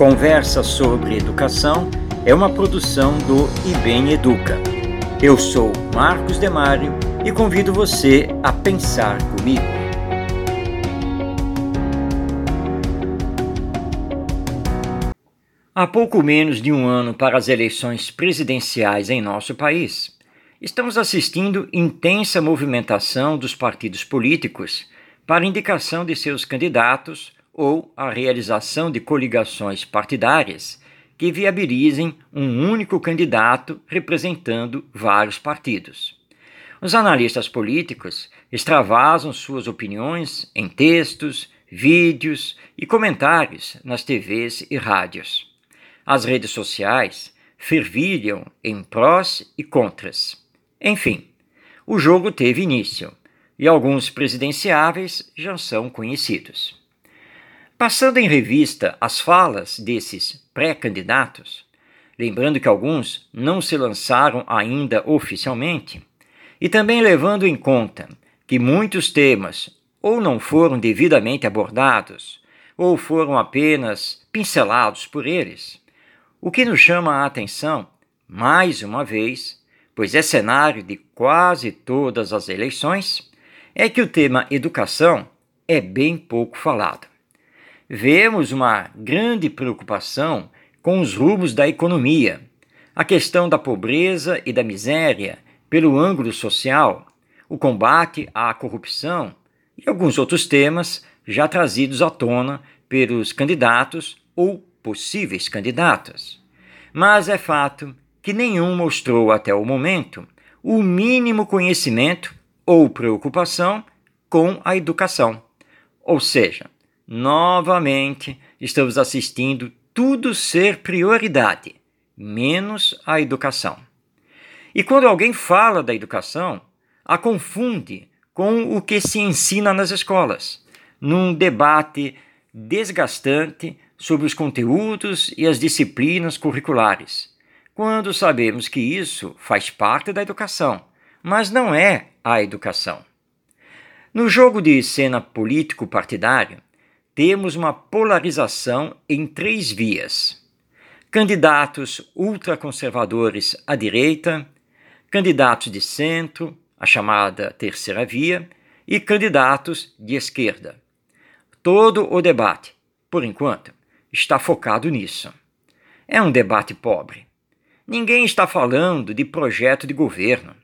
Conversa sobre Educação é uma produção do IBEM Educa. Eu sou Marcos Demário e convido você a pensar comigo. Há pouco menos de um ano para as eleições presidenciais em nosso país, estamos assistindo intensa movimentação dos partidos políticos para indicação de seus candidatos ou a realização de coligações partidárias que viabilizem um único candidato representando vários partidos. Os analistas políticos extravasam suas opiniões em textos, vídeos e comentários nas TVs e rádios. As redes sociais fervilham em prós e contras. Enfim, o jogo teve início e alguns presidenciáveis já são conhecidos. Passando em revista as falas desses pré-candidatos, lembrando que alguns não se lançaram ainda oficialmente, e também levando em conta que muitos temas ou não foram devidamente abordados, ou foram apenas pincelados por eles, o que nos chama a atenção, mais uma vez, pois é cenário de quase todas as eleições, é que o tema educação é bem pouco falado vemos uma grande preocupação com os rumos da economia, a questão da pobreza e da miséria pelo ângulo social, o combate à corrupção e alguns outros temas já trazidos à tona pelos candidatos ou possíveis candidatos. Mas é fato que nenhum mostrou até o momento o mínimo conhecimento ou preocupação com a educação. Ou seja, novamente estamos assistindo tudo ser prioridade, menos a educação. E quando alguém fala da educação, a confunde com o que se ensina nas escolas, num debate desgastante sobre os conteúdos e as disciplinas curriculares, quando sabemos que isso faz parte da educação, mas não é a educação. No jogo de cena político-partidário, temos uma polarização em três vias: candidatos ultraconservadores à direita, candidatos de centro, a chamada terceira via, e candidatos de esquerda. Todo o debate, por enquanto, está focado nisso. É um debate pobre. Ninguém está falando de projeto de governo.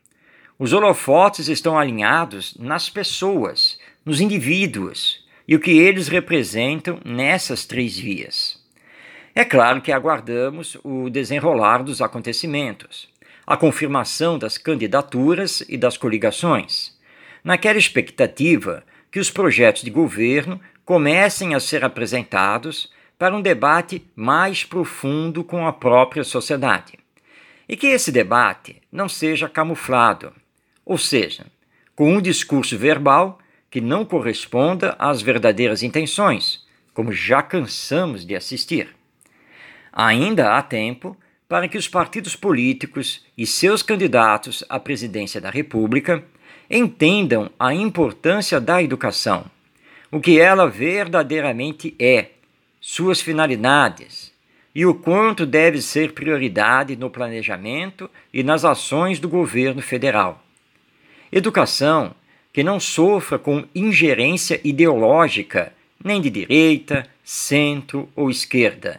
Os holofotes estão alinhados nas pessoas, nos indivíduos, e o que eles representam nessas três vias. É claro que aguardamos o desenrolar dos acontecimentos, a confirmação das candidaturas e das coligações, naquela expectativa que os projetos de governo comecem a ser apresentados para um debate mais profundo com a própria sociedade. E que esse debate não seja camuflado, ou seja, com um discurso verbal que não corresponda às verdadeiras intenções, como já cansamos de assistir. Ainda há tempo para que os partidos políticos e seus candidatos à presidência da República entendam a importância da educação, o que ela verdadeiramente é, suas finalidades e o quanto deve ser prioridade no planejamento e nas ações do governo federal. Educação que não sofra com ingerência ideológica, nem de direita, centro ou esquerda,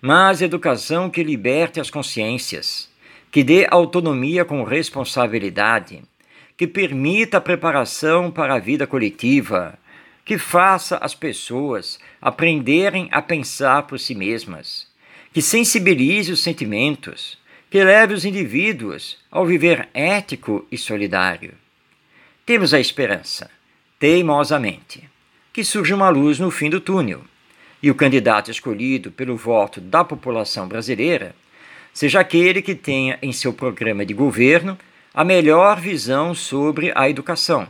mas educação que liberte as consciências, que dê autonomia com responsabilidade, que permita a preparação para a vida coletiva, que faça as pessoas aprenderem a pensar por si mesmas, que sensibilize os sentimentos, que leve os indivíduos ao viver ético e solidário. Temos a esperança, teimosamente, que surja uma luz no fim do túnel e o candidato escolhido pelo voto da população brasileira seja aquele que tenha em seu programa de governo a melhor visão sobre a educação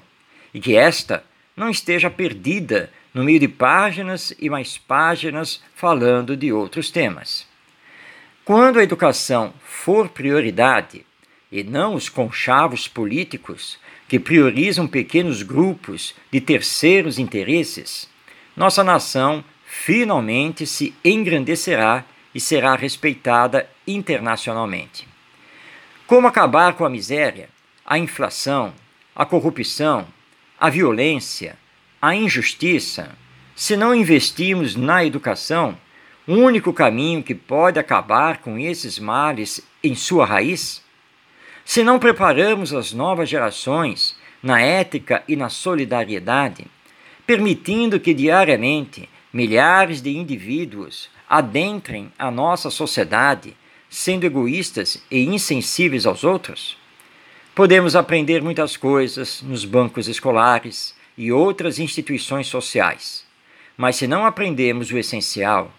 e que esta não esteja perdida no meio de páginas e mais páginas falando de outros temas. Quando a educação for prioridade e não os conchavos políticos, que priorizam pequenos grupos de terceiros interesses, nossa nação finalmente se engrandecerá e será respeitada internacionalmente. Como acabar com a miséria, a inflação, a corrupção, a violência, a injustiça, se não investirmos na educação, o único caminho que pode acabar com esses males em sua raiz? Se não preparamos as novas gerações na ética e na solidariedade, permitindo que diariamente milhares de indivíduos adentrem a nossa sociedade sendo egoístas e insensíveis aos outros? Podemos aprender muitas coisas nos bancos escolares e outras instituições sociais, mas se não aprendemos o essencial,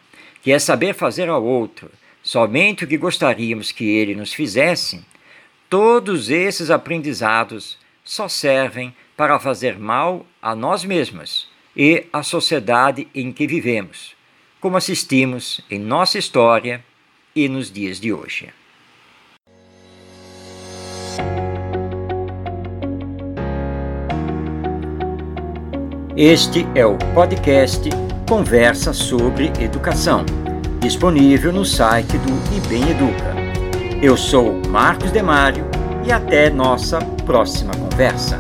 que é saber fazer ao outro somente o que gostaríamos que ele nos fizesse, todos esses aprendizados só servem para fazer mal a nós mesmos e à sociedade em que vivemos, como assistimos em nossa história e nos dias de hoje. Este é o podcast Conversa sobre Educação, disponível no site do IBEM Educa. Eu sou Marcos Demário e até nossa próxima conversa.